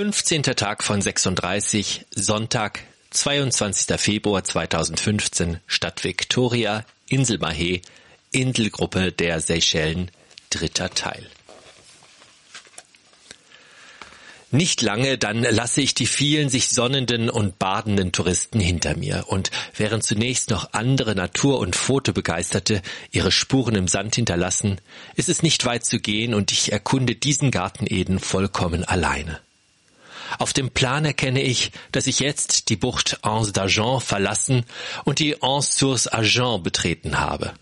15. Tag von 36, Sonntag, 22. Februar 2015, Stadt Victoria, Insel Mahé, Inselgruppe der Seychellen, dritter Teil. Nicht lange, dann lasse ich die vielen sich sonnenden und badenden Touristen hinter mir. Und während zunächst noch andere Natur- und Fotobegeisterte ihre Spuren im Sand hinterlassen, ist es nicht weit zu gehen und ich erkunde diesen Garten Eden vollkommen alleine. Auf dem Plan erkenne ich, dass ich jetzt die Bucht Anse d'Argent verlassen und die Anse Source Argent betreten habe.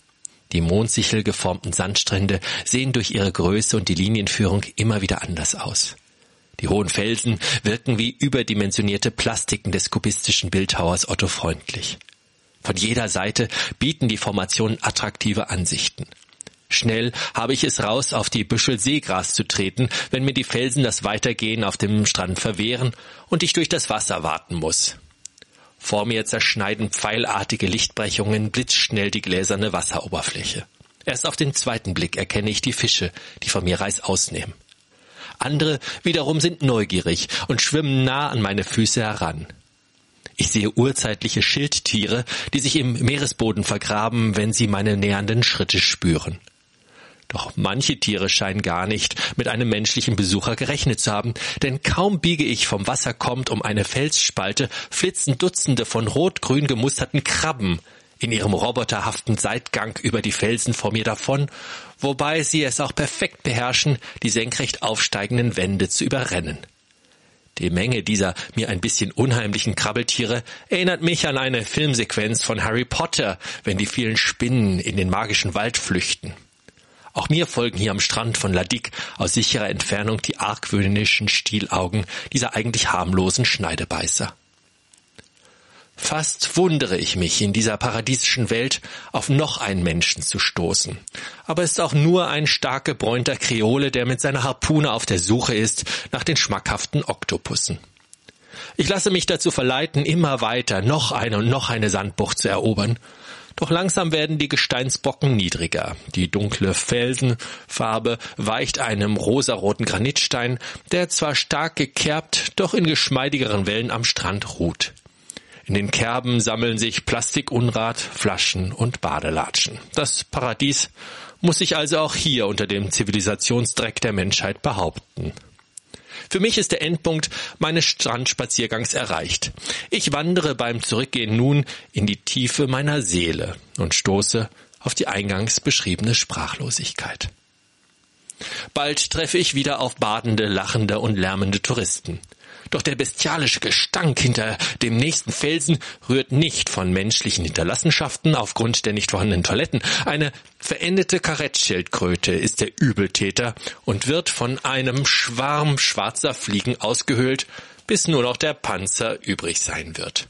Die mondsichel geformten Sandstrände sehen durch ihre Größe und die Linienführung immer wieder anders aus. Die hohen Felsen wirken wie überdimensionierte Plastiken des kubistischen Bildhauers Otto Freundlich. Von jeder Seite bieten die Formationen attraktive Ansichten. Schnell habe ich es raus, auf die Büschel Seegras zu treten, wenn mir die Felsen das Weitergehen auf dem Strand verwehren und ich durch das Wasser warten muss. Vor mir zerschneiden pfeilartige Lichtbrechungen blitzschnell die gläserne Wasseroberfläche. Erst auf den zweiten Blick erkenne ich die Fische, die von mir reißaus nehmen. Andere wiederum sind neugierig und schwimmen nah an meine Füße heran. Ich sehe urzeitliche Schildtiere, die sich im Meeresboden vergraben, wenn sie meine nähernden Schritte spüren. Doch manche Tiere scheinen gar nicht mit einem menschlichen Besucher gerechnet zu haben, denn kaum biege ich vom Wasser kommt um eine Felsspalte, flitzen Dutzende von rot-grün gemusterten Krabben in ihrem roboterhaften Seitgang über die Felsen vor mir davon, wobei sie es auch perfekt beherrschen, die senkrecht aufsteigenden Wände zu überrennen. Die Menge dieser mir ein bisschen unheimlichen Krabbeltiere erinnert mich an eine Filmsequenz von Harry Potter, wenn die vielen Spinnen in den magischen Wald flüchten. Auch mir folgen hier am Strand von Ladik aus sicherer Entfernung die argwöhnischen Stielaugen dieser eigentlich harmlosen Schneidebeißer. Fast wundere ich mich, in dieser paradiesischen Welt auf noch einen Menschen zu stoßen. Aber es ist auch nur ein stark gebräunter Kreole, der mit seiner Harpune auf der Suche ist nach den schmackhaften Oktopussen. Ich lasse mich dazu verleiten, immer weiter noch eine und noch eine Sandbucht zu erobern. Doch langsam werden die Gesteinsbocken niedriger. Die dunkle Felsenfarbe weicht einem rosaroten Granitstein, der zwar stark gekerbt, doch in geschmeidigeren Wellen am Strand ruht. In den Kerben sammeln sich Plastikunrat, Flaschen und Badelatschen. Das Paradies muss sich also auch hier unter dem Zivilisationsdreck der Menschheit behaupten. Für mich ist der Endpunkt meines Strandspaziergangs erreicht. Ich wandere beim Zurückgehen nun in die Tiefe meiner Seele und stoße auf die eingangs beschriebene Sprachlosigkeit. Bald treffe ich wieder auf badende, lachende und lärmende Touristen. Doch der bestialische Gestank hinter dem nächsten Felsen rührt nicht von menschlichen Hinterlassenschaften aufgrund der nicht vorhandenen Toiletten. Eine verendete Karettschildkröte ist der Übeltäter und wird von einem Schwarm schwarzer Fliegen ausgehöhlt, bis nur noch der Panzer übrig sein wird.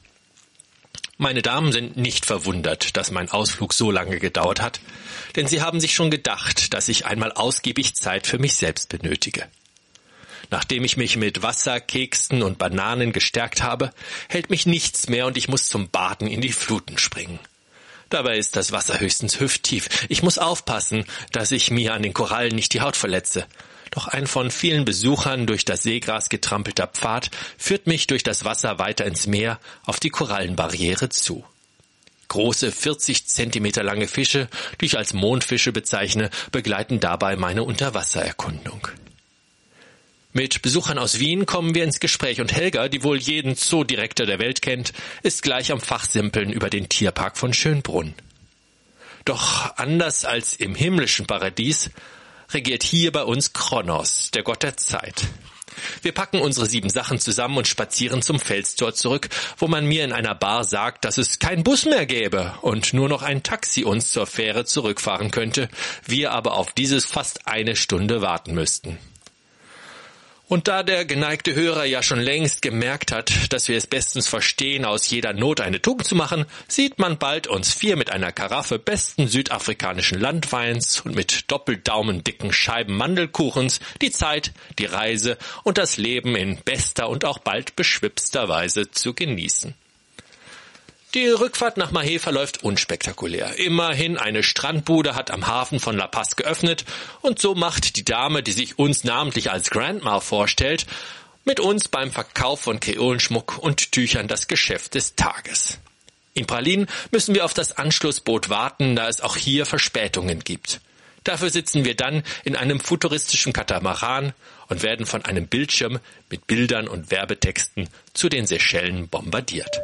Meine Damen sind nicht verwundert, dass mein Ausflug so lange gedauert hat, denn sie haben sich schon gedacht, dass ich einmal ausgiebig Zeit für mich selbst benötige. Nachdem ich mich mit Wasser, Keksen und Bananen gestärkt habe, hält mich nichts mehr und ich muss zum Baden in die Fluten springen. Dabei ist das Wasser höchstens hüfttief. Ich muss aufpassen, dass ich mir an den Korallen nicht die Haut verletze. Doch ein von vielen Besuchern durch das Seegras getrampelter Pfad führt mich durch das Wasser weiter ins Meer auf die Korallenbarriere zu. Große 40 Zentimeter lange Fische, die ich als Mondfische bezeichne, begleiten dabei meine Unterwassererkundung. Mit Besuchern aus Wien kommen wir ins Gespräch und Helga, die wohl jeden Zoodirektor der Welt kennt, ist gleich am Fachsimpeln über den Tierpark von Schönbrunn. Doch anders als im himmlischen Paradies regiert hier bei uns Kronos, der Gott der Zeit. Wir packen unsere sieben Sachen zusammen und spazieren zum Felstor zurück, wo man mir in einer Bar sagt, dass es kein Bus mehr gäbe und nur noch ein Taxi uns zur Fähre zurückfahren könnte, wir aber auf dieses fast eine Stunde warten müssten. Und da der geneigte Hörer ja schon längst gemerkt hat, dass wir es bestens verstehen, aus jeder Not eine Tugend zu machen, sieht man bald uns vier mit einer Karaffe besten südafrikanischen Landweins und mit doppeldaumendicken Scheiben Mandelkuchens die Zeit, die Reise und das Leben in bester und auch bald beschwipster Weise zu genießen. Die Rückfahrt nach Mahé verläuft unspektakulär. Immerhin eine Strandbude hat am Hafen von La Paz geöffnet und so macht die Dame, die sich uns namentlich als Grandma vorstellt, Mit uns beim Verkauf von Kreolenschmuck und Tüchern das Geschäft des Tages. In Pralin müssen wir auf das Anschlussboot warten, da es auch hier Verspätungen gibt. Dafür sitzen wir dann in einem futuristischen Katamaran und werden von einem Bildschirm mit Bildern und Werbetexten zu den Seychellen bombardiert.